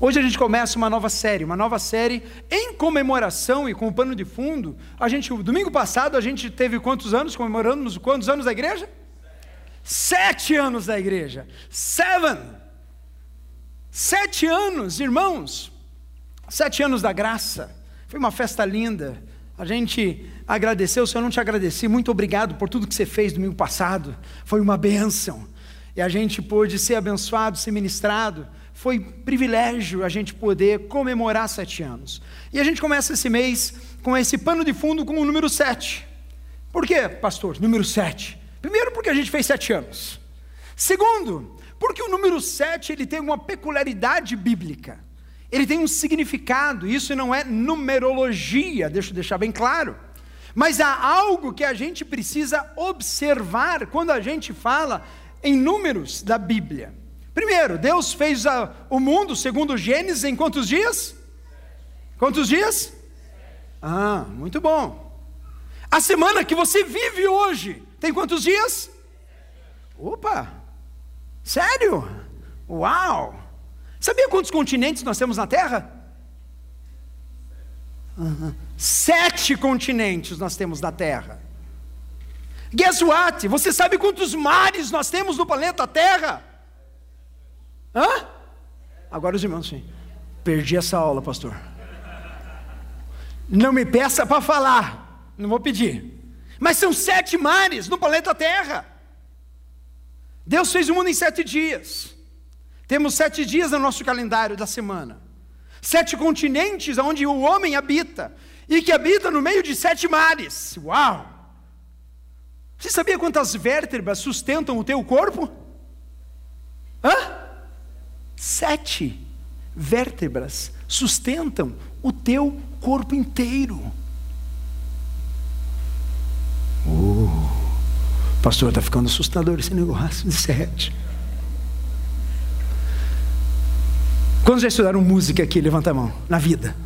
Hoje a gente começa uma nova série, uma nova série em comemoração e com o pano de fundo. A gente, domingo passado, a gente teve quantos anos comemorando quantos anos da igreja? Sete anos da igreja. Seven. Sete anos, irmãos. Sete anos da graça. Foi uma festa linda. A gente agradeceu, se eu não te agradeci, muito obrigado por tudo que você fez domingo passado. Foi uma bênção. E a gente pôde ser abençoado, ser ministrado. Foi privilégio a gente poder comemorar sete anos. E a gente começa esse mês com esse pano de fundo com o número sete. Por quê, pastor? Número sete. Primeiro, porque a gente fez sete anos. Segundo, porque o número sete ele tem uma peculiaridade bíblica. Ele tem um significado, isso não é numerologia, deixa eu deixar bem claro. Mas há algo que a gente precisa observar quando a gente fala em números da Bíblia. Primeiro, Deus fez a, o mundo, segundo Gênesis, em quantos dias? Quantos dias? Ah, muito bom. A semana que você vive hoje tem quantos dias? Opa! Sério? Uau! Sabia quantos continentes nós temos na Terra? Sete continentes nós temos na Terra. Guess what? Você sabe quantos mares nós temos no planeta Terra? Hã? Agora os irmãos, sim. Perdi essa aula, pastor. Não me peça para falar. Não vou pedir. Mas são sete mares no planeta Terra. Deus fez o mundo em sete dias. Temos sete dias no nosso calendário da semana. Sete continentes onde o homem habita. E que habita no meio de sete mares. Uau! Você sabia quantas vértebras sustentam o teu corpo? Hã? Sete vértebras sustentam o teu corpo inteiro. Oh, pastor, está ficando assustador esse negócio de sete. Quantos já estudaram música aqui? Levanta a mão. Na vida.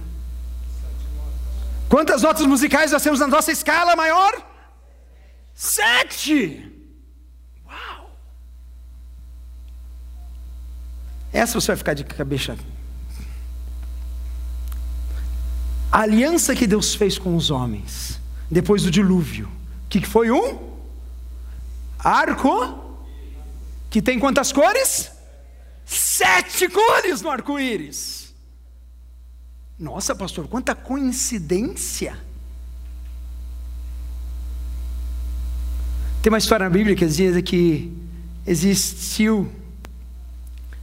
Quantas notas musicais nós temos na nossa escala maior? Sete! Essa você vai ficar de cabeça. A aliança que Deus fez com os homens, depois do dilúvio, que foi um arco, que tem quantas cores? Sete cores no arco-íris. Nossa, pastor, quanta coincidência! Tem uma história na Bíblia que diz que existiu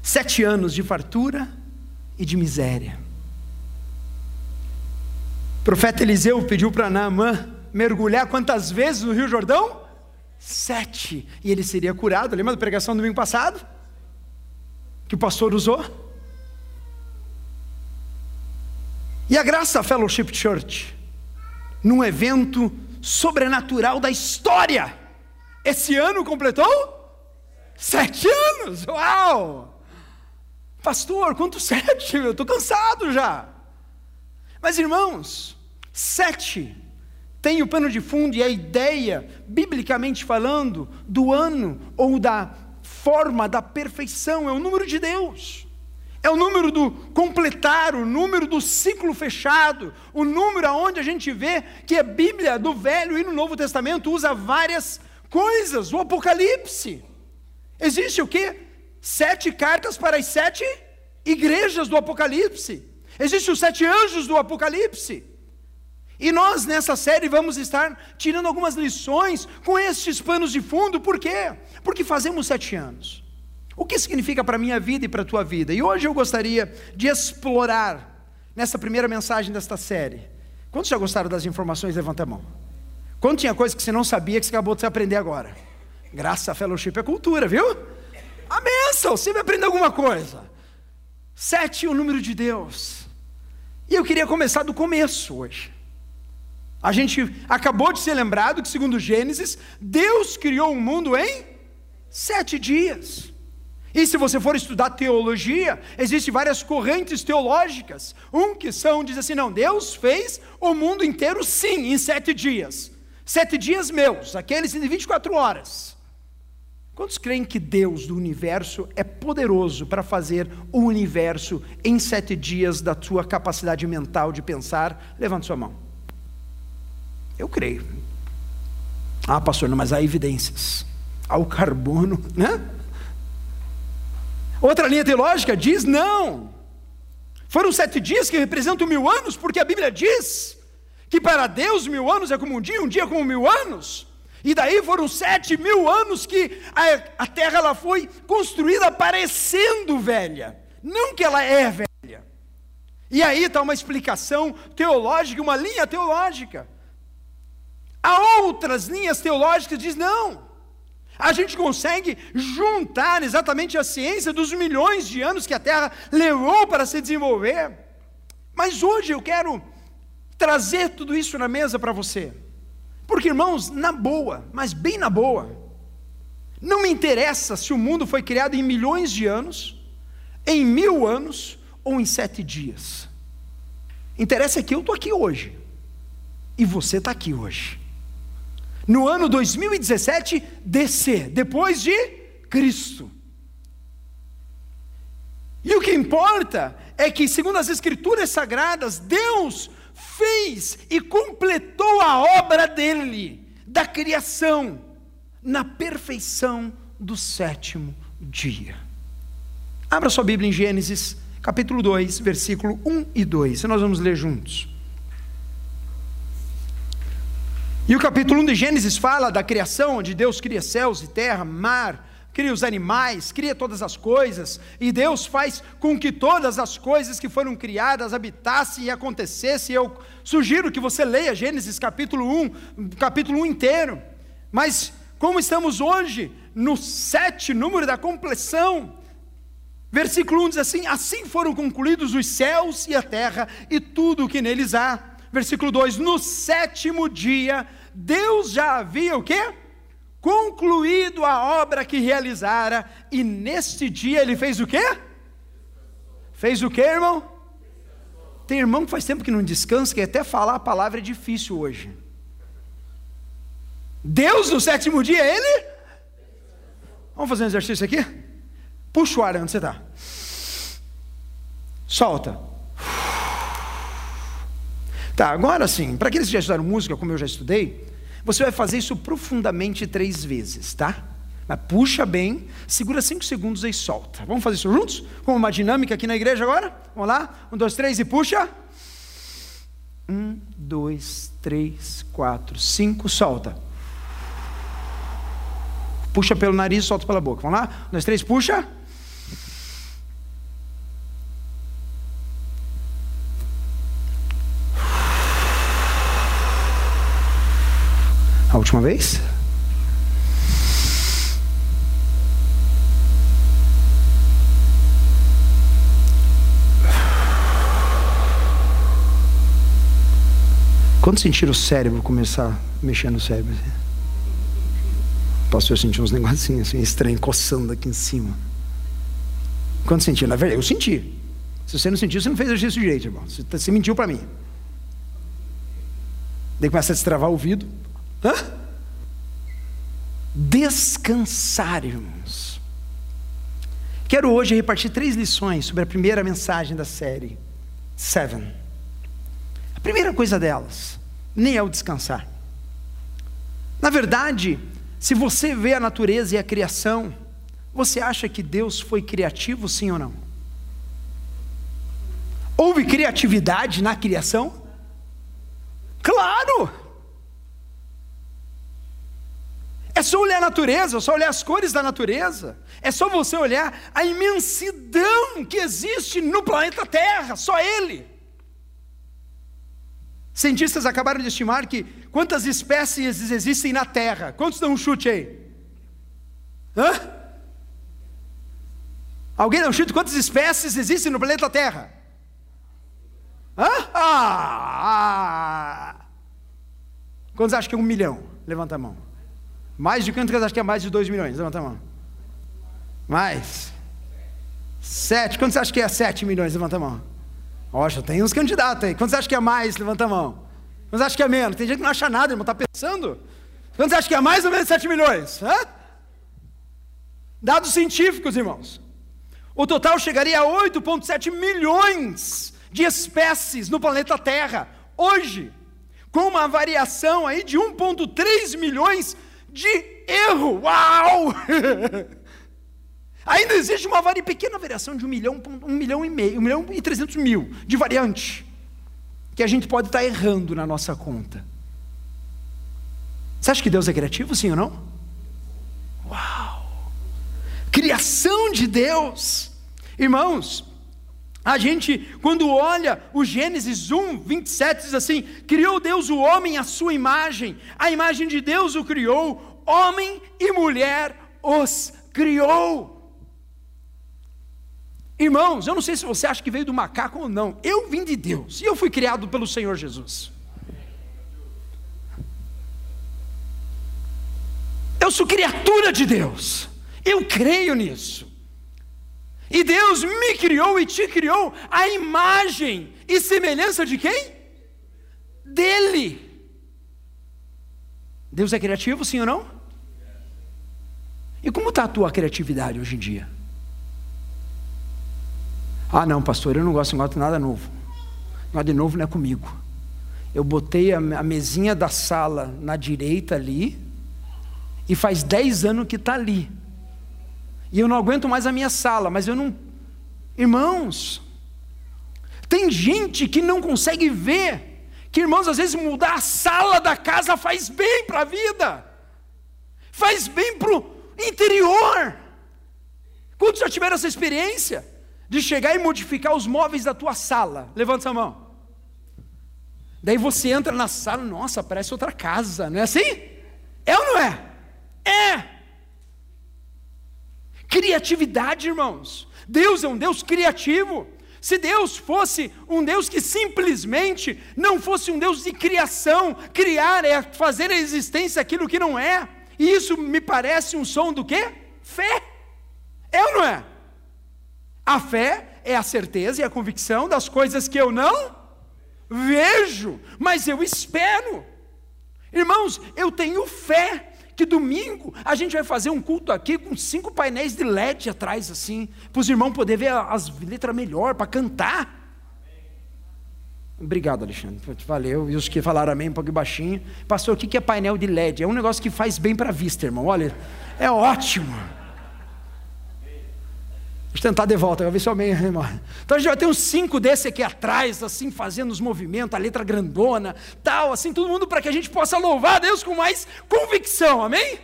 sete anos de fartura e de miséria. O profeta Eliseu pediu para Naamã mergulhar quantas vezes no Rio Jordão? Sete. E ele seria curado. Lembra da pregação do domingo passado? Que o pastor usou? E a Graça Fellowship Church, num evento sobrenatural da história, esse ano completou? Sete anos! Uau! Pastor, quanto sete? Eu estou cansado já. Mas irmãos, sete tem o pano de fundo e a ideia, biblicamente falando, do ano ou da forma da perfeição, é o número de Deus. É o número do completar, o número do ciclo fechado, o número aonde a gente vê que a Bíblia do Velho e no Novo Testamento usa várias coisas, o Apocalipse. Existe o que? Sete cartas para as sete igrejas do Apocalipse. Existem os sete anjos do Apocalipse. E nós nessa série vamos estar tirando algumas lições com estes panos de fundo, por quê? Porque fazemos sete anos. O que significa para a minha vida e para a tua vida? E hoje eu gostaria de explorar, nessa primeira mensagem desta série. Quantos já gostaram das informações? Levanta a mão. Quando tinha coisa que você não sabia que você acabou de aprender agora? Graça fellowship é cultura, viu? A benção, você vai aprender alguma coisa. Sete, o número de Deus. E eu queria começar do começo hoje. A gente acabou de ser lembrado que, segundo Gênesis, Deus criou o um mundo em sete dias. E se você for estudar teologia, existem várias correntes teológicas. Um que são, diz assim: não, Deus fez o mundo inteiro sim, em sete dias. Sete dias meus, aqueles de 24 horas. Quantos creem que Deus do universo é poderoso para fazer o universo em sete dias da sua capacidade mental de pensar? Levante sua mão. Eu creio. Ah, pastor, não, mas há evidências. Há o carbono, né? Outra linha teológica diz não. Foram sete dias que representam mil anos, porque a Bíblia diz que para Deus mil anos é como um dia, um dia como mil anos. E daí foram sete mil anos que a, a terra ela foi construída parecendo velha, não que ela é velha. E aí está uma explicação teológica, uma linha teológica. Há outras linhas teológicas que diz não. A gente consegue juntar exatamente a ciência dos milhões de anos que a Terra levou para se desenvolver. Mas hoje eu quero trazer tudo isso na mesa para você. Porque, irmãos, na boa, mas bem na boa, não me interessa se o mundo foi criado em milhões de anos, em mil anos ou em sete dias. Interessa que eu estou aqui hoje e você está aqui hoje no ano 2017 DC, depois de Cristo. E o que importa é que, segundo as Escrituras Sagradas, Deus fez e completou a obra dele, da criação, na perfeição do sétimo dia. Abra sua Bíblia em Gênesis, capítulo 2, versículo 1 e 2, e nós vamos ler juntos. E o capítulo 1 de Gênesis fala da criação, onde Deus cria céus e terra, mar, cria os animais, cria todas as coisas, e Deus faz com que todas as coisas que foram criadas habitassem e acontecessem. Eu sugiro que você leia Gênesis capítulo 1, capítulo 1 inteiro. Mas como estamos hoje no sete, número da compleção, versículo 1 diz assim: Assim foram concluídos os céus e a terra e tudo o que neles há. Versículo 2: No sétimo dia Deus já havia o quê? Concluído a obra que realizara, e neste dia ele fez o quê? Fez o quê, irmão? Tem irmão que faz tempo que não descansa, que até falar a palavra é difícil hoje. Deus no sétimo dia, ele? Vamos fazer um exercício aqui? Puxa o ar onde você está. Solta. Tá, agora sim, para aqueles que já estudaram música, como eu já estudei, você vai fazer isso profundamente três vezes, tá? Mas puxa bem, segura cinco segundos e solta. Vamos fazer isso juntos? Com uma dinâmica aqui na igreja agora? Vamos lá? Um, dois, três e puxa. Um, dois, três, quatro, cinco, solta. Puxa pelo nariz, solta pela boca. Vamos lá? Um, dois, três, puxa. Última vez? Quando sentir o cérebro começar a mexer no cérebro? Posso eu sentir uns negocinhos assim, coçando aqui em cima. Quando sentir? Na verdade, eu senti. Se você não sentiu, você não fez exercício direito, irmão. Você, tá, você mentiu para mim. Daí começa a destravar o ouvido. Hã? Descansar, irmãos. Quero hoje repartir três lições sobre a primeira mensagem da série, Seven. A primeira coisa delas, nem é o descansar. Na verdade, se você vê a natureza e a criação, você acha que Deus foi criativo, sim ou não? Houve criatividade na criação? Claro! É só olhar a natureza, é só olhar as cores da natureza. É só você olhar a imensidão que existe no planeta Terra, só ele. Cientistas acabaram de estimar que quantas espécies existem na Terra? Quantos dão um chute aí? Hã? Alguém dá um chute? Quantas espécies existem no planeta Terra? Hã? Ah! Quantos acham que é um milhão? Levanta a mão. Mais de quanto acha que é mais de 2 milhões? Levanta a mão. Mais. Sete. Quanto você acha que é 7 milhões? Levanta a mão. Poxa, tem uns candidatos aí. Quanto você acha que é mais? Levanta a mão. Quanto você acha que é menos? Tem gente que não acha nada, irmão. Está pensando? Quanto você acha que é mais ou menos 7 milhões? Hã? Dados científicos, irmãos. O total chegaria a 8,7 milhões de espécies no planeta Terra, hoje, com uma variação aí de 1,3 milhões de erro. Uau! Ainda existe uma varia, pequena variação de um milhão, um milhão e meio, um milhão e trezentos mil de variante, que a gente pode estar errando na nossa conta. Você acha que Deus é criativo, sim ou não? Uau! Criação de Deus. Irmãos, a gente, quando olha o Gênesis 1, 27, diz assim: Criou Deus o homem à sua imagem, a imagem de Deus o criou, homem e mulher os criou. Irmãos, eu não sei se você acha que veio do macaco ou não, eu vim de Deus e eu fui criado pelo Senhor Jesus. Eu sou criatura de Deus, eu creio nisso. E Deus me criou e te criou a imagem e semelhança de quem? Dele. Deus é criativo, sim ou não? E como está a tua criatividade hoje em dia? Ah, não, pastor, eu não gosto, não gosto de nada novo. Nada de novo não é comigo. Eu botei a, mesinha da sala na direita ali, e faz 10 anos que está ali. E eu não aguento mais a minha sala, mas eu não. Irmãos, tem gente que não consegue ver que, irmãos, às vezes mudar a sala da casa faz bem para a vida, faz bem para o interior. Quantos já tiveram essa experiência? de chegar e modificar os móveis da tua sala. Levanta essa mão. Daí você entra na sala, nossa, parece outra casa, não é assim? É ou não é? É. Criatividade, irmãos. Deus é um Deus criativo. Se Deus fosse um Deus que simplesmente não fosse um Deus de criação, criar é fazer a existência aquilo que não é. E isso me parece um som do quê? Fé. É ou não é? A fé é a certeza e a convicção das coisas que eu não vejo, mas eu espero. Irmãos, eu tenho fé que domingo a gente vai fazer um culto aqui com cinco painéis de LED atrás, assim, para os irmãos poderem ver as letras melhor, para cantar. Obrigado, Alexandre. Valeu. E os que falaram amém um pouco baixinho. Pastor, o que é painel de LED? É um negócio que faz bem para a vista, irmão. Olha, é ótimo. Vou tentar de volta, vou ver se eu amém, irmão. Então a gente vai ter uns cinco desses aqui atrás, assim, fazendo os movimentos, a letra grandona, tal, assim, todo mundo para que a gente possa louvar a Deus com mais convicção, amém?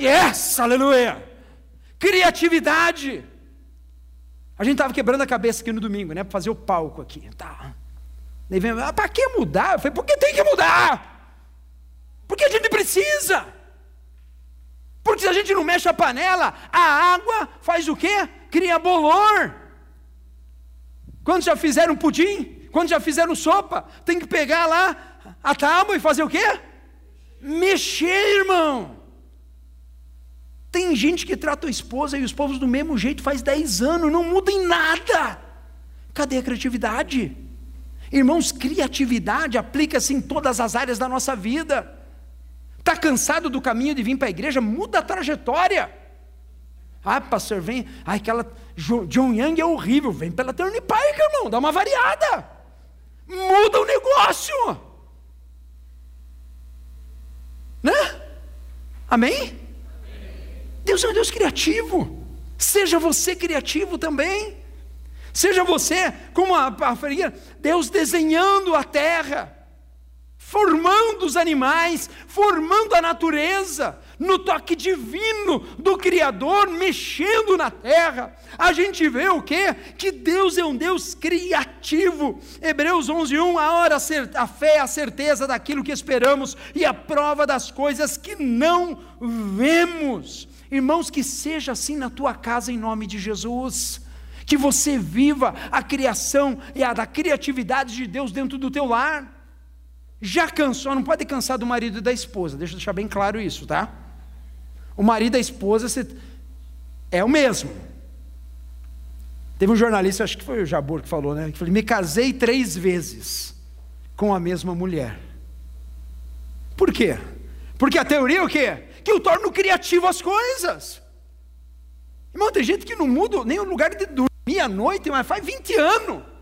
Yes, aleluia! Criatividade. A gente estava quebrando a cabeça aqui no domingo, né, para fazer o palco aqui, tá. Vem, ah, para que mudar? Eu falei, por que tem que mudar? Porque a gente precisa. Porque se a gente não mexe a panela, a água faz o quê? Cria bolor. Quando já fizeram pudim, quando já fizeram sopa, tem que pegar lá a tábua e fazer o quê? Mexer, irmão. Tem gente que trata a esposa e os povos do mesmo jeito faz 10 anos, não muda em nada. Cadê a criatividade? Irmãos, criatividade aplica-se em todas as áreas da nossa vida. Está cansado do caminho de vir para a igreja? Muda a trajetória. Ah, pastor, vem. Ah, aquela John Young é horrível. Vem pela Turnpike, irmão. Dá uma variada. Muda o negócio. Né? Amém? Deus é um Deus criativo. Seja você criativo também. Seja você, como a, a Deus desenhando a terra formando os animais, formando a natureza, no toque divino do Criador, mexendo na terra. A gente vê o quê? Que Deus é um Deus criativo. Hebreus 11:1, a hora a fé é a certeza daquilo que esperamos e a prova das coisas que não vemos. Irmãos, que seja assim na tua casa em nome de Jesus. Que você viva a criação e a da criatividade de Deus dentro do teu lar. Já cansou, não pode cansar do marido e da esposa, deixa eu deixar bem claro isso, tá? O marido e a esposa é o mesmo. Teve um jornalista, acho que foi o Jabor que falou, né? Que falou: me casei três vezes com a mesma mulher. Por quê? Porque a teoria é o quê? Que eu torno criativo as coisas. Irmão, tem gente que não muda nem o lugar de dormir à noite, mas faz 20 anos.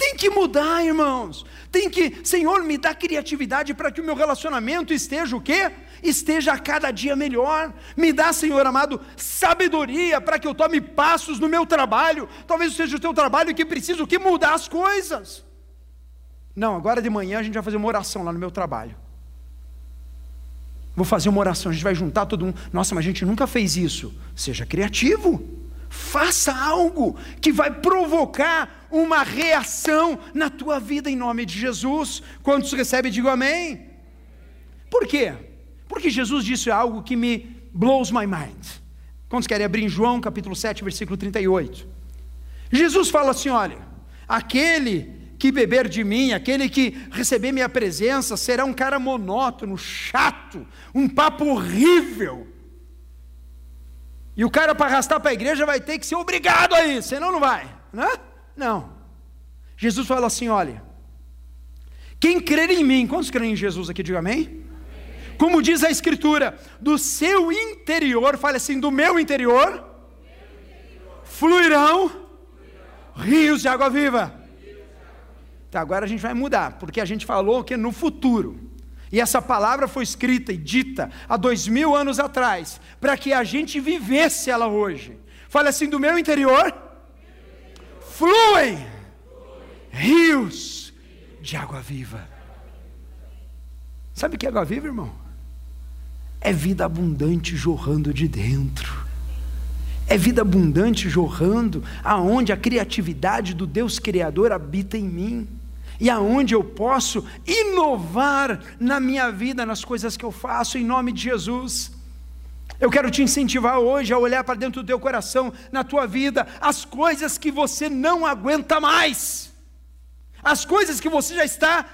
Tem que mudar, irmãos. Tem que, Senhor, me dá criatividade para que o meu relacionamento esteja o quê? Esteja a cada dia melhor. Me dá, Senhor amado, sabedoria para que eu tome passos no meu trabalho. Talvez seja o teu trabalho que precisa o que mudar as coisas. Não, agora de manhã a gente vai fazer uma oração lá no meu trabalho. Vou fazer uma oração, a gente vai juntar todo mundo. Nossa, mas a gente nunca fez isso. Seja criativo. Faça algo que vai provocar uma reação na tua vida em nome de Jesus. Quantos recebem, digo amém. Por quê? Porque Jesus disse algo que me blows my mind. Quantos querem abrir em João capítulo 7, versículo 38? Jesus fala assim: olha, aquele que beber de mim, aquele que receber minha presença, será um cara monótono, chato, um papo horrível. E o cara para arrastar para a igreja vai ter que ser obrigado a isso, senão não vai, né? Não. Jesus fala assim: olha, quem crer em mim, quantos creem em Jesus aqui? Diga amém. Como diz a Escritura, do seu interior, fale assim, do meu interior. Fluirão, fluirão rios de água viva. Então, agora a gente vai mudar, porque a gente falou que no futuro. E essa palavra foi escrita e dita há dois mil anos atrás, para que a gente vivesse ela hoje. Fale assim: do meu interior fluem rios de água viva. Sabe o que é água viva, irmão? É vida abundante jorrando de dentro. É vida abundante jorrando, aonde a criatividade do Deus Criador habita em mim e aonde eu posso inovar na minha vida, nas coisas que eu faço, em nome de Jesus. Eu quero te incentivar hoje a olhar para dentro do teu coração, na tua vida, as coisas que você não aguenta mais, as coisas que você já está,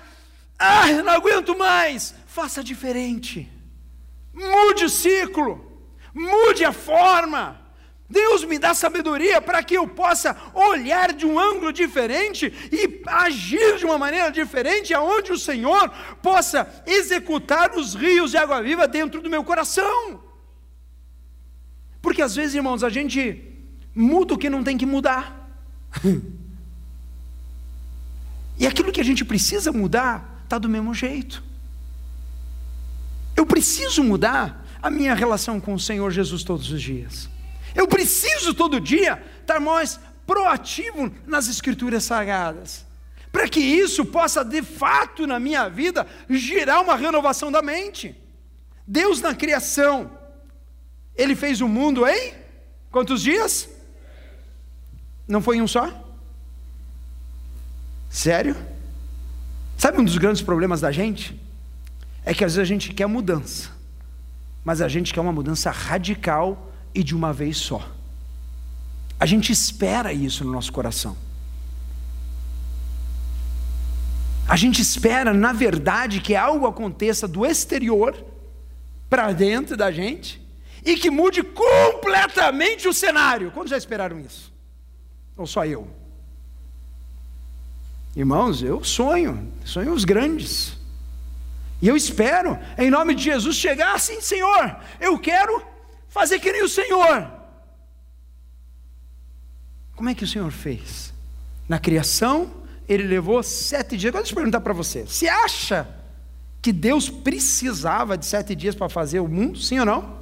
ah, não aguento mais, faça diferente, mude o ciclo, mude a forma, Deus me dá sabedoria para que eu possa olhar de um ângulo diferente e agir de uma maneira diferente, aonde o Senhor possa executar os rios de água viva dentro do meu coração. Porque às vezes, irmãos, a gente muda o que não tem que mudar. e aquilo que a gente precisa mudar está do mesmo jeito. Eu preciso mudar a minha relação com o Senhor Jesus todos os dias. Eu preciso todo dia estar mais proativo nas Escrituras Sagradas, para que isso possa de fato na minha vida gerar uma renovação da mente. Deus na criação, Ele fez o mundo em quantos dias? Não foi em um só? Sério? Sabe um dos grandes problemas da gente? É que às vezes a gente quer mudança, mas a gente quer uma mudança radical e de uma vez só. A gente espera isso no nosso coração. A gente espera, na verdade, que algo aconteça do exterior para dentro da gente e que mude completamente o cenário. Quando já esperaram isso? Ou só eu? Irmãos, eu sonho, sonho os grandes. E eu espero, em nome de Jesus, chegar assim, Senhor, eu quero fazer que nem o Senhor. Como é que o Senhor fez? Na criação, ele levou sete dias. Agora deixa eu perguntar para você: você acha que Deus precisava de sete dias para fazer o mundo? Sim ou não?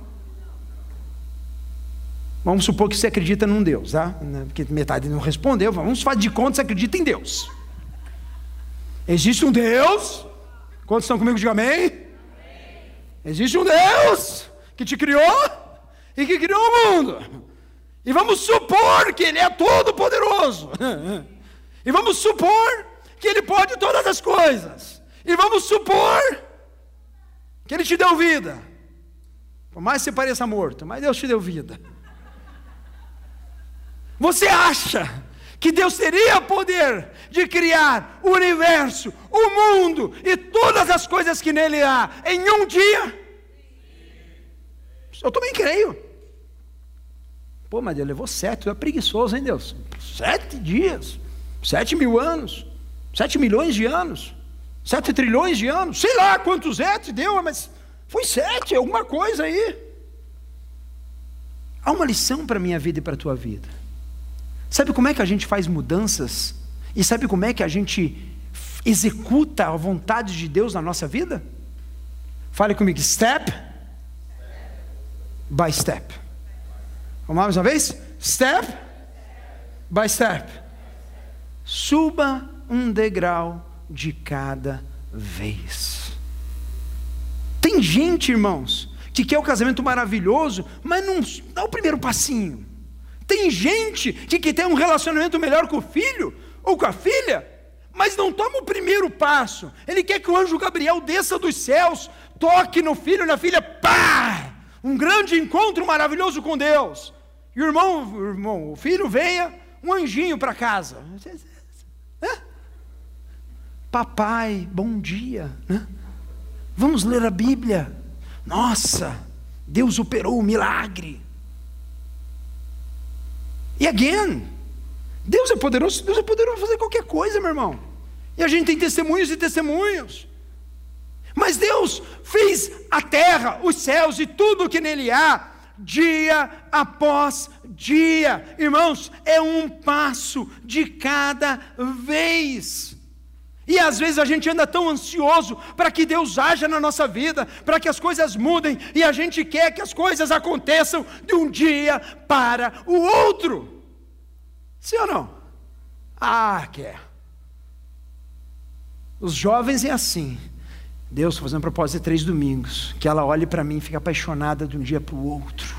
Vamos supor que você acredita num Deus, tá? Porque metade não respondeu. Vamos fazer de conta que você acredita em Deus. Existe um Deus? Quantos estão comigo? Diga amém. Existe um Deus que te criou e que criou o mundo. E vamos supor que Ele é todo poderoso. E vamos supor que Ele pode todas as coisas. E vamos supor que Ele te deu vida. Por mais que você pareça morto, mas Deus te deu vida. Você acha que Deus teria poder de criar o universo, o mundo e todas as coisas que nele há em um dia? Eu também creio. Pô, mas Deus levou sete, tu é preguiçoso, hein, Deus? Sete dias, sete mil anos, sete milhões de anos, sete trilhões de anos, sei lá quantos sete deu, mas foi sete, alguma coisa aí. há uma lição para a minha vida e para a tua vida. Sabe como é que a gente faz mudanças? E sabe como é que a gente executa a vontade de Deus na nossa vida? Fale comigo, step by step. Vamos lá mais uma vez? Step by step. Suba um degrau de cada vez. Tem gente, irmãos, que quer o casamento maravilhoso, mas não dá o primeiro passinho. Tem gente que quer ter um relacionamento melhor com o filho ou com a filha, mas não toma o primeiro passo. Ele quer que o anjo Gabriel desça dos céus, toque no filho na filha, pá! Um grande encontro maravilhoso com Deus. E o irmão, o, irmão, o filho venha, um anjinho para casa. Papai, bom dia. Né? Vamos ler a Bíblia. Nossa, Deus operou o um milagre. E again, Deus é poderoso, Deus é poderoso fazer qualquer coisa, meu irmão. E a gente tem testemunhos e testemunhos. Mas Deus fez a terra, os céus e tudo o que nele há, dia após dia. Irmãos, é um passo de cada vez. E às vezes a gente anda tão ansioso para que Deus haja na nossa vida, para que as coisas mudem, e a gente quer que as coisas aconteçam de um dia para o outro. Sim ou não? Ah, quer. Os jovens é assim. Deus, estou fazendo propósito de três domingos, que ela olhe para mim e fique apaixonada de um dia para o outro.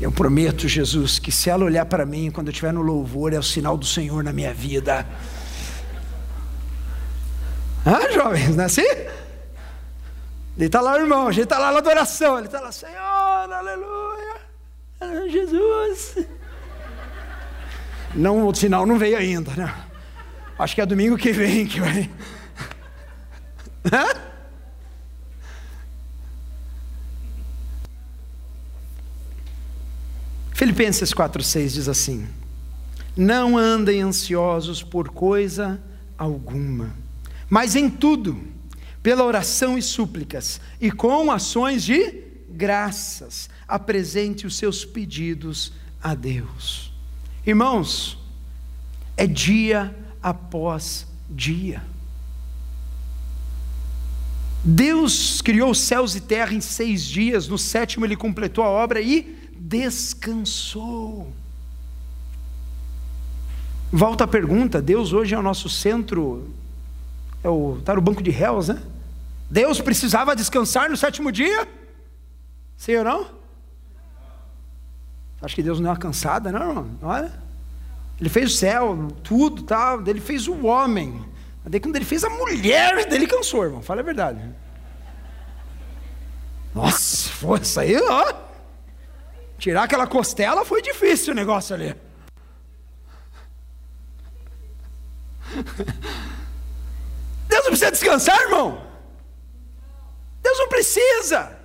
Eu prometo, Jesus, que se ela olhar para mim quando eu estiver no louvor, é o sinal do Senhor na minha vida. Ah, jovens, não é assim? Ele está lá, irmão, ele está lá na adoração, ele está lá, Senhor, aleluia, Jesus. Não, o sinal não veio ainda, né? Acho que é domingo que vem que vai. Filipenses 4,6 diz assim: Não andem ansiosos por coisa alguma, mas em tudo, pela oração e súplicas, e com ações de graças, apresente os seus pedidos a Deus. Irmãos, é dia após dia. Deus criou os céus e terra em seis dias, no sétimo ele completou a obra e descansou. Volta a pergunta: Deus hoje é o nosso centro, é o, está no banco de réus, né? Deus precisava descansar no sétimo dia? Sim ou não? Acho que Deus não é uma cansada, não, irmão? Olha. Ele fez o céu, tudo, tal, ele fez o homem. Daí quando ele fez a mulher, dele cansou, irmão. Fala a verdade. Nossa, foi isso aí, ó. Tirar aquela costela foi difícil o negócio ali. Deus não precisa descansar, irmão. Deus não precisa.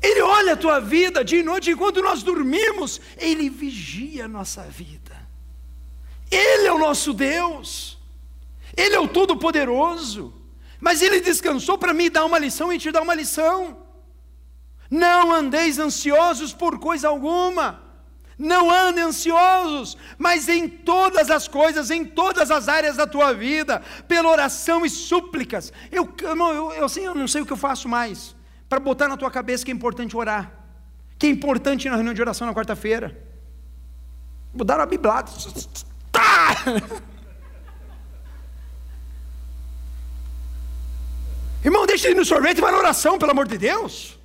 Ele olha a tua vida de noite enquanto nós dormimos, Ele vigia a nossa vida. Ele é o nosso Deus, Ele é o Todo-Poderoso, mas Ele descansou para me dar uma lição e te dar uma lição. Não andeis ansiosos por coisa alguma. Não andem ansiosos, mas em todas as coisas, em todas as áreas da tua vida, pela oração e súplicas. Eu, eu, eu, eu, assim, eu não sei o que eu faço mais, para botar na tua cabeça que é importante orar, que é importante ir na reunião de oração na quarta-feira. Mudaram a Bíblia. Irmão, deixa ele no sorvete e vai na oração, pelo amor de Deus.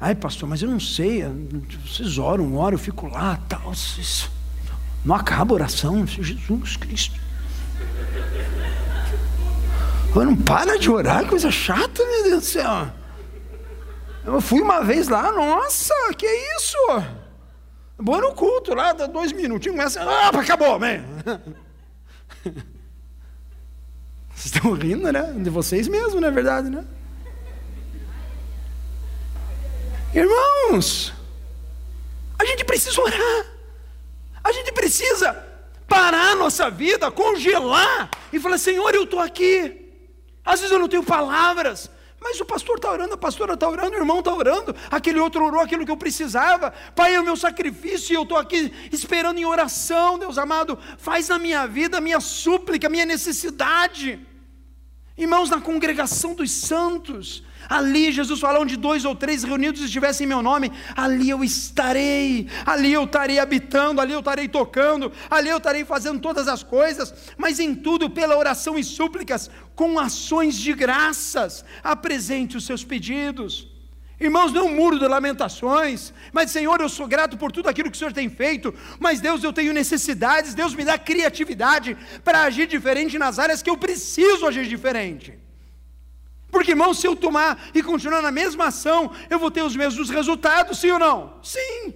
Ai, pastor, mas eu não sei. Vocês oram, oram, eu fico lá, tal. Vocês... Não acaba a oração, Jesus Cristo. Eu não para de orar, coisa chata, meu Deus do céu. Eu fui uma vez lá, nossa, que isso? Boa no culto lá, dá dois minutinhos, começa, ah, acabou, man. Vocês estão rindo, né? De vocês mesmo, não é verdade, né? Irmãos, a gente precisa orar, a gente precisa parar a nossa vida, congelar e falar: Senhor, eu estou aqui. Às vezes eu não tenho palavras, Mas o pastor está orando, a pastora está orando, o irmão está orando, aquele outro orou aquilo que eu precisava. Pai, é o meu sacrifício eu estou aqui esperando em oração, Deus amado. Faz na minha vida a minha súplica, a minha necessidade. Irmãos, na congregação dos santos, Ali Jesus falou onde dois ou três reunidos estivessem em meu nome, ali eu estarei, ali eu estarei habitando, ali eu estarei tocando, ali eu estarei fazendo todas as coisas, mas em tudo pela oração e súplicas, com ações de graças, apresente os seus pedidos. Irmãos, não um muro de lamentações, mas Senhor, eu sou grato por tudo aquilo que o Senhor tem feito, mas Deus, eu tenho necessidades, Deus me dá criatividade para agir diferente nas áreas que eu preciso agir diferente. Porque, irmão, se eu tomar e continuar na mesma ação, eu vou ter os mesmos resultados, sim ou não? Sim.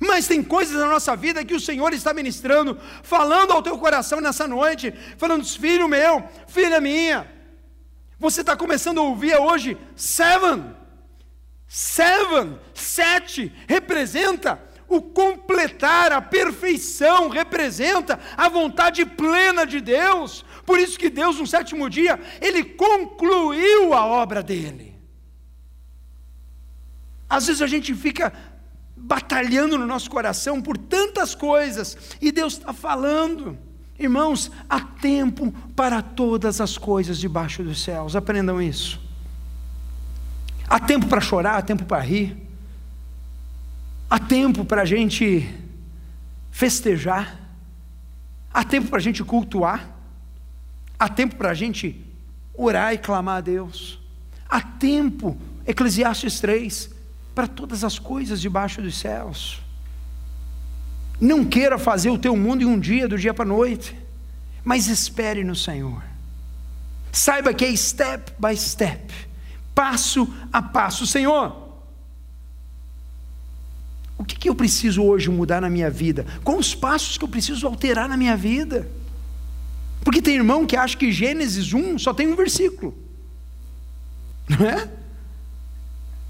Mas tem coisas na nossa vida que o Senhor está ministrando, falando ao teu coração nessa noite, falando, filho meu, filha minha, você está começando a ouvir hoje, seven, seven, sete, representa o completar, a perfeição, representa a vontade plena de Deus. Por isso que Deus, no sétimo dia, ele concluiu a obra dele. Às vezes a gente fica batalhando no nosso coração por tantas coisas, e Deus está falando. Irmãos, há tempo para todas as coisas debaixo dos céus, aprendam isso. Há tempo para chorar, há tempo para rir, há tempo para a gente festejar, há tempo para a gente cultuar, Há tempo para a gente orar e clamar a Deus. Há tempo, Eclesiastes 3, para todas as coisas debaixo dos céus. Não queira fazer o teu mundo em um dia, do dia para a noite, mas espere no Senhor. Saiba que é step by step, passo a passo. Senhor, o que, que eu preciso hoje mudar na minha vida? Quais os passos que eu preciso alterar na minha vida? Porque tem irmão que acha que Gênesis 1 só tem um versículo. Não é?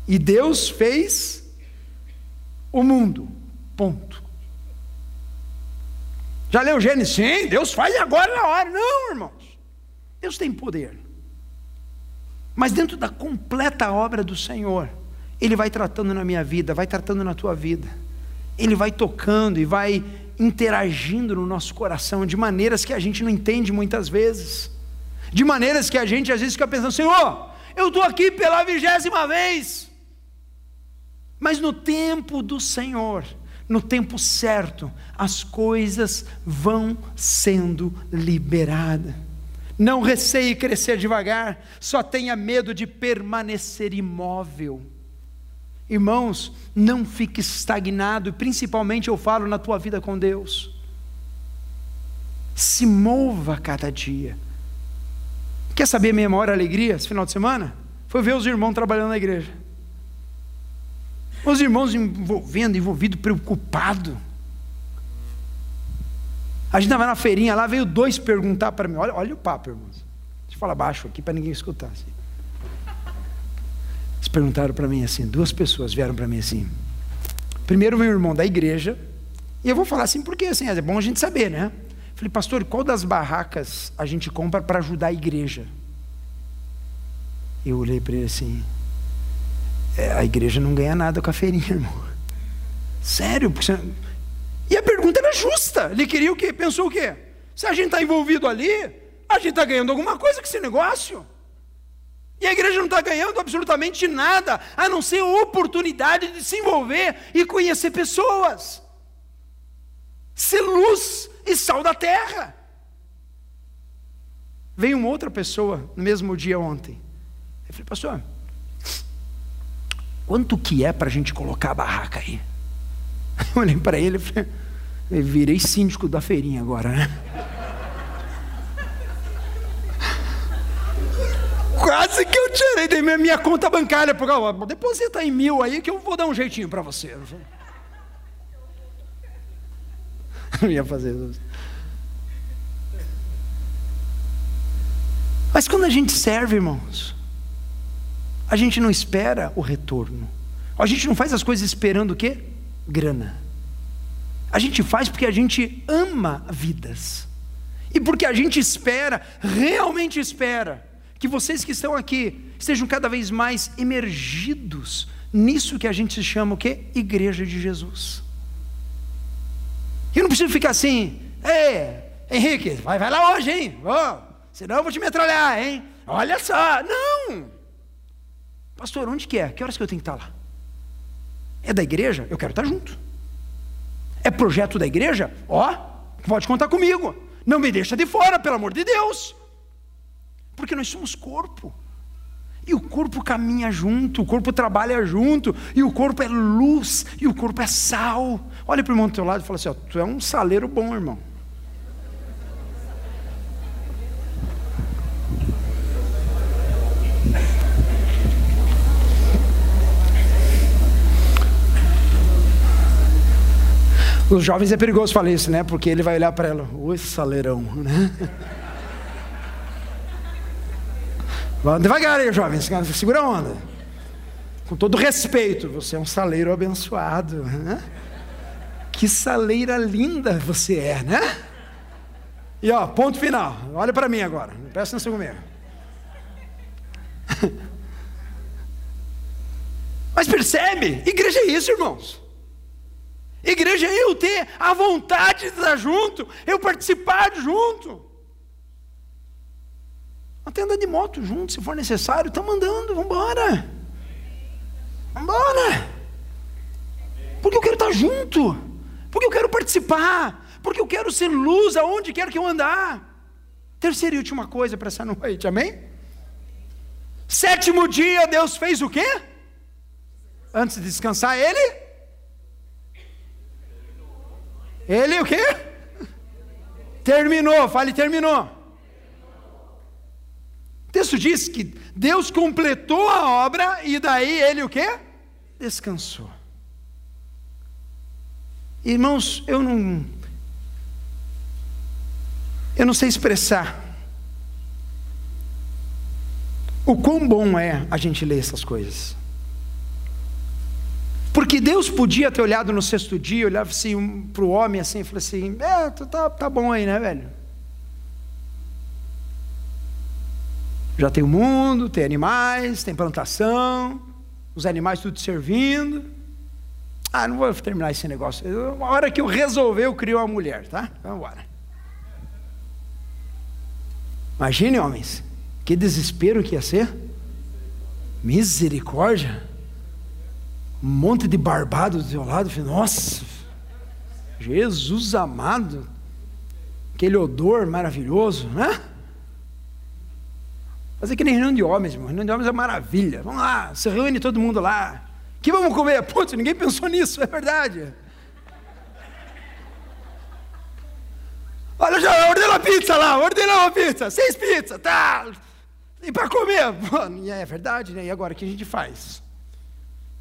E Deus fez o mundo. Ponto. Já leu Gênesis? Sim, Deus faz agora na hora. Não, irmãos. Deus tem poder. Mas dentro da completa obra do Senhor, Ele vai tratando na minha vida, vai tratando na tua vida. Ele vai tocando e vai interagindo no nosso coração de maneiras que a gente não entende muitas vezes, de maneiras que a gente às vezes fica pensando: Senhor, eu estou aqui pela vigésima vez, mas no tempo do Senhor, no tempo certo, as coisas vão sendo liberadas. Não receie crescer devagar, só tenha medo de permanecer imóvel. Irmãos, não fique estagnado, e principalmente eu falo na tua vida com Deus. Se mova cada dia. Quer saber a minha maior alegria esse final de semana? Foi ver os irmãos trabalhando na igreja. Os irmãos envolvendo, envolvido, preocupado. A gente estava na feirinha lá, veio dois perguntar para mim. Olha, olha o papo, irmãos. Deixa eu falar baixo aqui para ninguém escutar. Assim. Eles perguntaram para mim assim, duas pessoas vieram para mim assim. Primeiro veio o irmão da igreja, e eu vou falar assim porque assim, é bom a gente saber, né? Falei, pastor, qual das barracas a gente compra para ajudar a igreja? Eu olhei para ele assim, é, a igreja não ganha nada com a feirinha, irmão. Sério? Você... E a pergunta era justa. Ele queria o quê? Pensou o quê? Se a gente está envolvido ali, a gente está ganhando alguma coisa com esse negócio. E a igreja não está ganhando absolutamente nada, a não ser a oportunidade de se envolver e conhecer pessoas, ser luz e sal da terra. Veio uma outra pessoa no mesmo dia ontem. Eu falei, pastor, quanto que é para a gente colocar a barraca aí? Eu olhei para ele e falei, virei síndico da feirinha agora, né? Quase que eu tirei da minha, minha conta bancária. Porque, ó, deposita em mil aí que eu vou dar um jeitinho para você. Eu ia fazer isso. Mas quando a gente serve, irmãos, a gente não espera o retorno. A gente não faz as coisas esperando o quê? Grana. A gente faz porque a gente ama vidas. E porque a gente espera, realmente espera, que vocês que estão aqui estejam cada vez mais emergidos nisso que a gente chama o quê? Igreja de Jesus. Eu não preciso ficar assim, ei, Henrique, vai, vai lá hoje, hein? Oh, senão eu vou te metralhar, hein? Olha só. Não! Pastor, onde que é? Que horas que eu tenho que estar lá? É da igreja? Eu quero estar junto. É projeto da igreja? Ó, pode contar comigo. Não me deixa de fora, pelo amor de Deus. Porque nós somos corpo. E o corpo caminha junto, o corpo trabalha junto, e o corpo é luz, e o corpo é sal. Olha para o irmão do teu lado e fala assim: ó, tu é um saleiro bom, irmão. Os jovens é perigoso falar isso, né? Porque ele vai olhar para ela, oi saleirão, né? Vamos devagar aí, jovens, segura a onda. Com todo respeito, você é um saleiro abençoado, né? Que saleira linda você é, né? E ó, ponto final. Olha para mim agora. Presta atenção comigo. Mas percebe? Igreja é isso, irmãos. Igreja é eu ter a vontade de estar junto, eu participar junto. Até andar de moto junto, se for necessário, estamos andando, vamos embora. Vamos embora. Porque eu quero estar junto, porque eu quero participar, porque eu quero ser luz aonde quer que eu andar. Terceira e última coisa para essa noite, amém? Sétimo dia, Deus fez o quê? Antes de descansar, Ele ele o quê? Terminou, fale terminou. O texto diz que Deus completou a obra e daí ele o quê? Descansou. Irmãos, eu não eu não sei expressar o quão bom é a gente ler essas coisas. Porque Deus podia ter olhado no sexto dia, olhava assim para o homem assim e falou assim: É, tá, tá bom aí, né, velho? Já tem o mundo, tem animais, tem plantação, os animais tudo servindo. Ah, não vou terminar esse negócio. A hora que eu resolver, eu crio uma mulher, tá? Vamos embora. Imagine, homens, que desespero que ia ser. Misericórdia um monte de barbado do teu lado, nossa, Jesus amado, aquele odor maravilhoso, né? Fazer que nem reunião de homens, irmão. Reunião de homens é maravilha. Vamos lá, se reúne todo mundo lá. que vamos comer? Putz, ninguém pensou nisso, é verdade. Olha, já ordena uma pizza lá, ordena uma pizza, seis pizzas, tá? E para comer? é verdade, né? E agora o que a gente faz?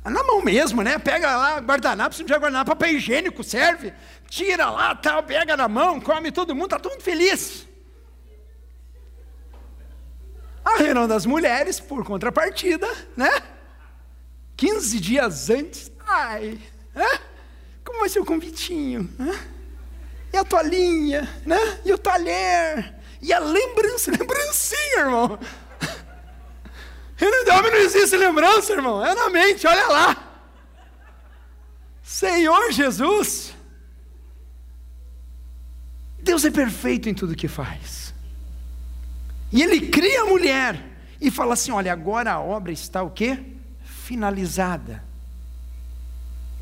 Na mão mesmo, né? Pega lá guardanapo, se não tiver guardanapo, papel higiênico serve. Tira lá, tal, pega na mão, come todo mundo, está todo mundo feliz. A reunião das mulheres, por contrapartida, né? 15 dias antes, ai, né? como vai ser o convitinho? Né? E a toalhinha, né? E o talher, e a lembrança, lembrancinha, irmão. Reino de homem não existe lembrança, irmão. É na mente, olha lá. Senhor Jesus. Deus é perfeito em tudo que faz. E Ele cria a mulher e fala assim: olha, agora a obra está o quê? Finalizada.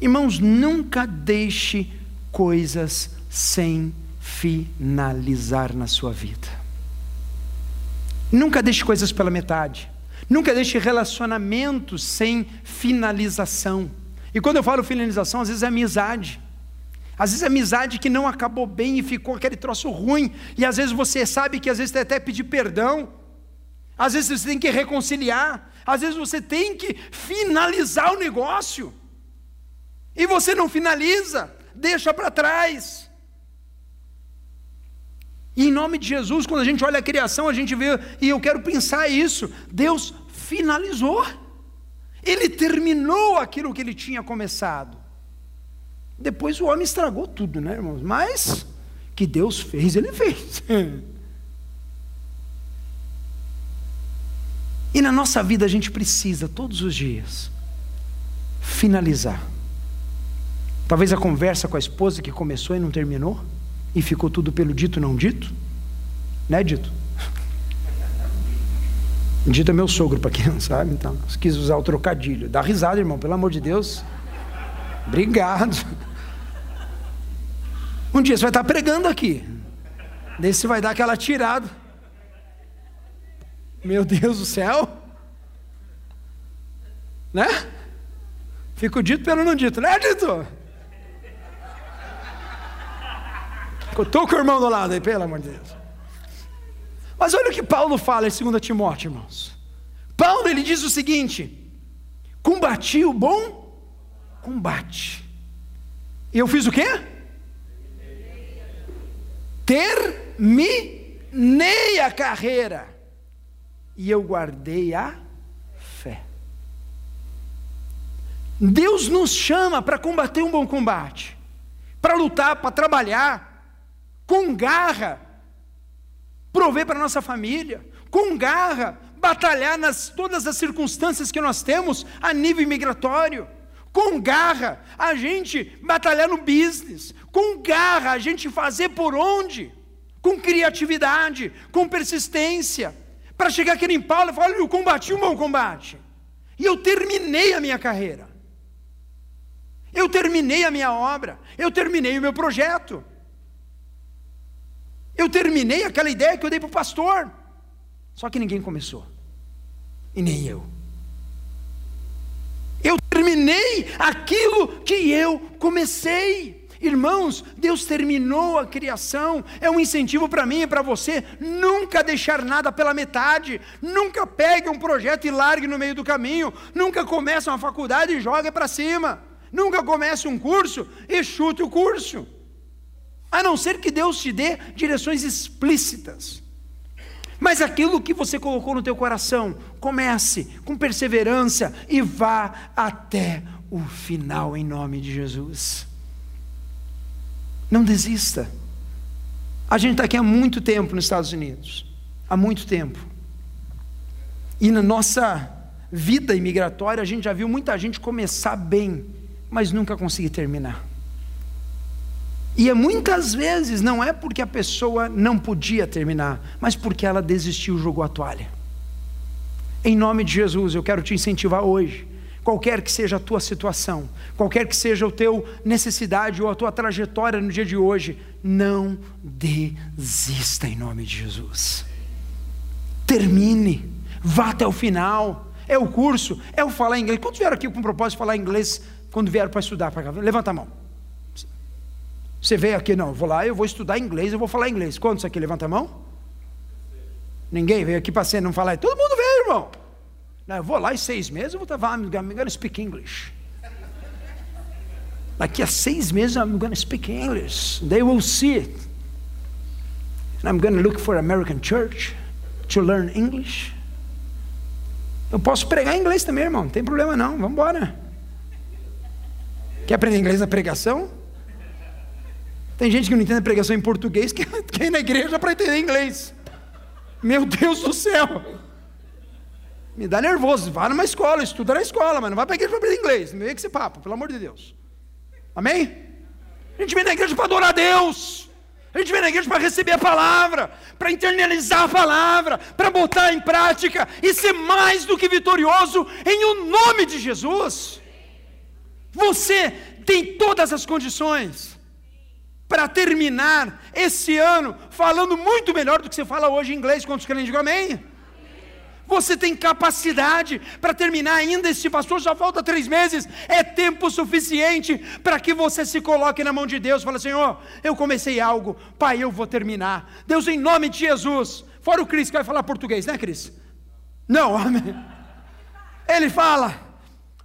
Irmãos, nunca deixe coisas sem finalizar na sua vida. Nunca deixe coisas pela metade. Nunca deixe relacionamento sem finalização. E quando eu falo finalização, às vezes é amizade. Às vezes é amizade que não acabou bem e ficou aquele troço ruim. E às vezes você sabe que às vezes tem até pedir perdão. Às vezes você tem que reconciliar. Às vezes você tem que finalizar o negócio. E você não finaliza, deixa para trás. E em nome de Jesus, quando a gente olha a criação, a gente vê, e eu quero pensar isso: Deus finalizou, Ele terminou aquilo que Ele tinha começado. Depois o homem estragou tudo, né, irmãos? Mas que Deus fez, Ele fez. E na nossa vida a gente precisa, todos os dias, finalizar. Talvez a conversa com a esposa que começou e não terminou, e ficou tudo pelo dito não dito. Né, dito? Dito é meu sogro, para quem não sabe, então. Quis usar o trocadilho. Dá risada, irmão, pelo amor de Deus. Obrigado. Um dia você vai estar pregando aqui. Daí você vai dar aquela tirada. Meu Deus do céu. Né? Fico dito pelo não dito, né, dito? Estou com o irmão do lado aí, pelo amor de Deus. Mas olha o que Paulo fala em 2 Timóteo, irmãos. Paulo ele diz o seguinte: combati o bom combate. E eu fiz o quê? Terminei a carreira. E eu guardei a fé. Deus nos chama para combater um bom combate, para lutar, para trabalhar, com garra, prover para nossa família, com garra, batalhar nas todas as circunstâncias que nós temos a nível migratório. Com garra, a gente batalhar no business, com garra, a gente fazer por onde, com criatividade, com persistência, para chegar aqui em Paulo e falar: olha, eu combati um bom combate, e eu terminei a minha carreira, eu terminei a minha obra, eu terminei o meu projeto. Eu terminei aquela ideia que eu dei para o pastor. Só que ninguém começou. E nem eu. Eu terminei aquilo que eu comecei. Irmãos, Deus terminou a criação, é um incentivo para mim e para você nunca deixar nada pela metade, nunca pegue um projeto e largue no meio do caminho, nunca comece uma faculdade e jogue para cima, nunca comece um curso e chute o curso. A não ser que Deus te dê direções explícitas. Mas aquilo que você colocou no teu coração, comece com perseverança e vá até o final em nome de Jesus. Não desista. A gente está aqui há muito tempo nos Estados Unidos. Há muito tempo. E na nossa vida imigratória, a gente já viu muita gente começar bem, mas nunca conseguir terminar. E é muitas vezes não é porque a pessoa não podia terminar, mas porque ela desistiu, jogou a toalha. Em nome de Jesus, eu quero te incentivar hoje. Qualquer que seja a tua situação, qualquer que seja o teu necessidade ou a tua trajetória no dia de hoje, não desista em nome de Jesus. Termine, vá até o final. É o curso, é o falar inglês. Quantos vieram aqui com o propósito de falar inglês quando vieram para estudar para cá? Levanta a mão. Você veio aqui, não, vou lá, eu vou estudar inglês, eu vou falar inglês. Quantos aqui? Levanta a mão. Ninguém veio aqui para ser não falar. Todo mundo veio, irmão. Não, eu vou lá em seis meses, eu vou estar, I'm gonna speak English. Daqui a seis meses, I'm going speak English. They will see it. And I'm going to look for American church to learn English. Eu posso pregar inglês também, irmão. Não tem problema não. Vamos embora. Quer aprender inglês na pregação? Tem gente que não entende pregação em português, que quer ir na igreja para entender inglês. Meu Deus do céu! Me dá nervoso. Vá numa escola, estuda na escola, mas não vai para a igreja para aprender inglês. Vem com esse papo, pelo amor de Deus. Amém? A gente vem na igreja para adorar a Deus. A gente vem na igreja para receber a palavra, para internalizar a palavra, para botar em prática e ser mais do que vitorioso em o nome de Jesus. Você tem todas as condições para terminar esse ano falando muito melhor do que você fala hoje em inglês. Quantos querem dizer amém? Você tem capacidade para terminar ainda esse pastor, só falta três meses, é tempo suficiente para que você se coloque na mão de Deus. Fala, Senhor, eu comecei algo, Pai, eu vou terminar. Deus, em nome de Jesus. Fora o Cris que vai falar português, né, Cris? Não, amém. Ele fala,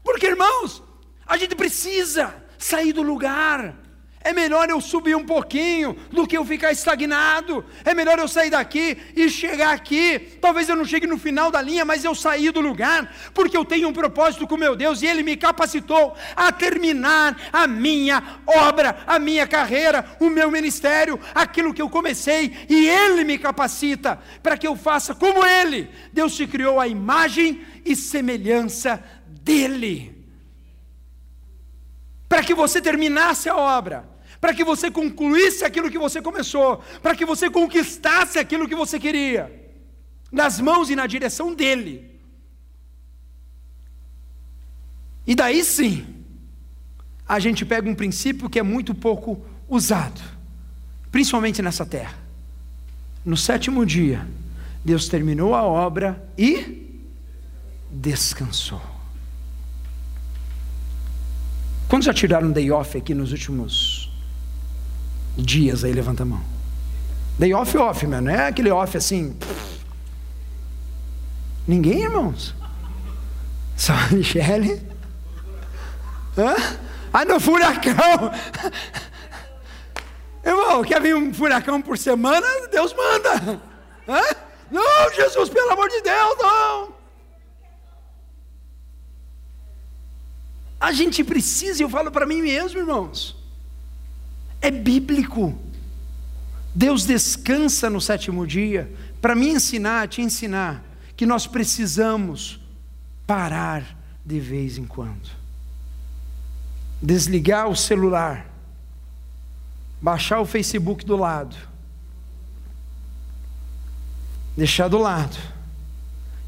porque irmãos, a gente precisa sair do lugar É melhor eu subir um pouquinho do que eu ficar estagnado. É melhor eu sair daqui e chegar aqui. Talvez eu não chegue no final da linha, mas eu saí do lugar, porque eu tenho um propósito com meu Deus e Ele me capacitou a terminar a minha obra, a minha carreira, o meu ministério, aquilo que eu comecei, e Ele me capacita para que eu faça como Ele. Deus te criou a imagem e semelhança dEle para que você terminasse a obra, para que você concluísse aquilo que você começou, para que você conquistasse aquilo que você queria, nas mãos e na direção dele. E daí sim, a gente pega um princípio que é muito pouco usado, principalmente nessa terra. No sétimo dia, Deus terminou a obra e descansou. Quantos já tiraram day off aqui nos últimos dias aí? Levanta a mão. Day off, off, mano. Não é aquele off assim. Ninguém, irmãos? Só a Michele? Hã? Ah, no furacão! Irmão, quer vir um furacão por semana? Deus manda! Hã? Não, Jesus, pelo amor de Deus, não! A gente precisa, eu falo para mim mesmo, irmãos, é bíblico. Deus descansa no sétimo dia para me ensinar, te ensinar, que nós precisamos parar de vez em quando. Desligar o celular, baixar o Facebook do lado, deixar do lado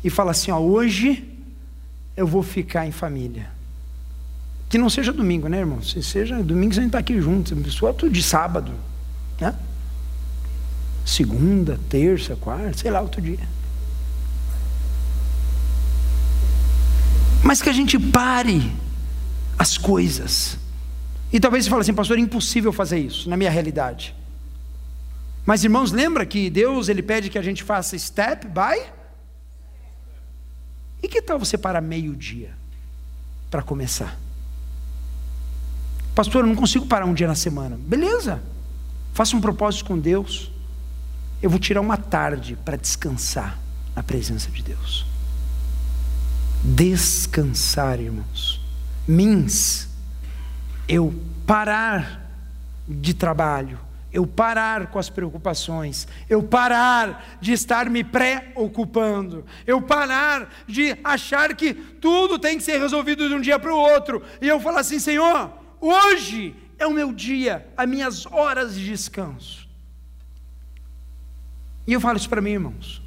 e falar assim: ó, hoje eu vou ficar em família. Que não seja domingo, né, irmão? Se seja domingo, a gente está aqui junto. Tudo de sábado. Né? Segunda, terça, quarta, sei lá, outro dia. Mas que a gente pare as coisas. E talvez você fale assim, pastor, é impossível fazer isso na minha realidade. Mas irmãos, lembra que Deus ele pede que a gente faça step by? E que tal você parar meio-dia para começar? Pastor, eu não consigo parar um dia na semana. Beleza, faça um propósito com Deus. Eu vou tirar uma tarde para descansar na presença de Deus. Descansar, irmãos. Means eu parar de trabalho, eu parar com as preocupações, eu parar de estar me preocupando, eu parar de achar que tudo tem que ser resolvido de um dia para o outro, e eu falar assim: Senhor, Hoje é o meu dia, as minhas horas de descanso. E eu falo isso para mim, irmãos.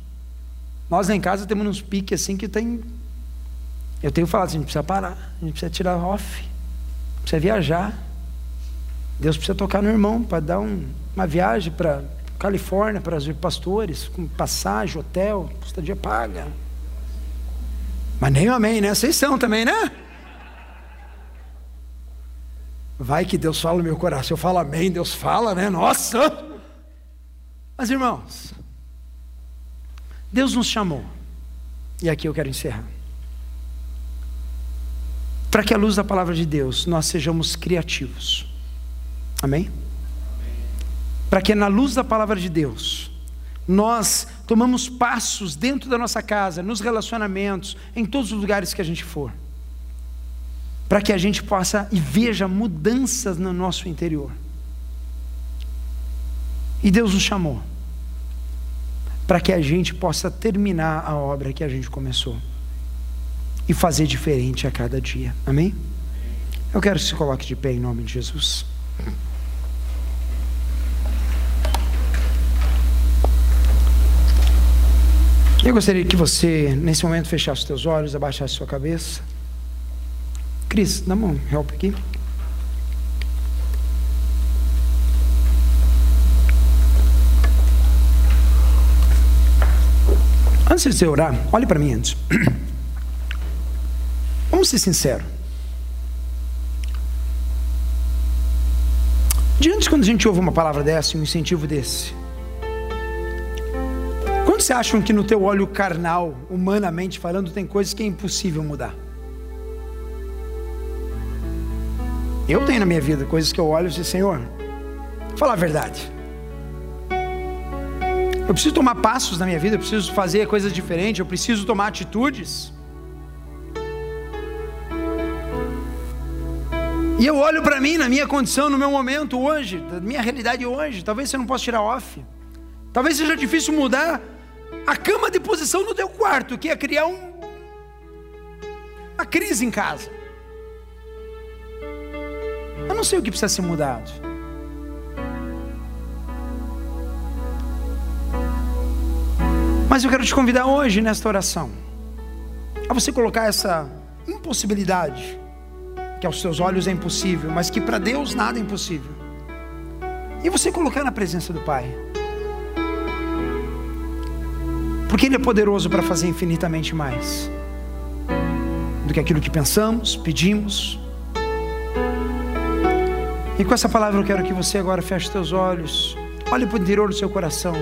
Nós lá em casa temos uns piques assim que tem. Eu tenho falado assim: a gente precisa parar, a gente precisa tirar off, precisa viajar. Deus precisa tocar no irmão para dar um, uma viagem para Califórnia, para os pastores, com passagem, hotel, estadia paga. Mas nem amém, né? Vocês são também, né? Vai que Deus fala no meu coração. Eu falo amém, Deus fala, né? Nossa! Mas irmãos, Deus nos chamou, e aqui eu quero encerrar, para que à luz da palavra de Deus nós sejamos criativos, amém? Para que na luz da palavra de Deus nós tomamos passos dentro da nossa casa, nos relacionamentos, em todos os lugares que a gente for para que a gente possa e veja mudanças no nosso interior. E Deus nos chamou para que a gente possa terminar a obra que a gente começou e fazer diferente a cada dia. Amém? Eu quero que se coloque de pé em nome de Jesus. Eu gostaria que você, nesse momento, fechasse os seus olhos, abaixasse sua cabeça. Cris, dá uma help aqui. Antes de você orar, olhe para mim antes. Vamos ser sinceros. Diante quando a gente ouve uma palavra dessa, um incentivo desse, quando você acham que no teu olho carnal, humanamente falando, tem coisas que é impossível mudar? Eu tenho na minha vida coisas que eu olho e digo, Senhor, falar a verdade. Eu preciso tomar passos na minha vida, eu preciso fazer coisas diferentes, eu preciso tomar atitudes. E eu olho para mim, na minha condição, no meu momento hoje, da minha realidade hoje. Talvez você não possa tirar off. Talvez seja difícil mudar a cama de posição no teu quarto, que é criar um, uma crise em casa. Não sei o que precisa ser mudado. Mas eu quero te convidar hoje nesta oração a você colocar essa impossibilidade, que aos seus olhos é impossível, mas que para Deus nada é impossível. E você colocar na presença do Pai. Porque Ele é poderoso para fazer infinitamente mais do que aquilo que pensamos, pedimos. E com essa palavra eu quero que você agora feche seus olhos, olhe para o interior do seu coração.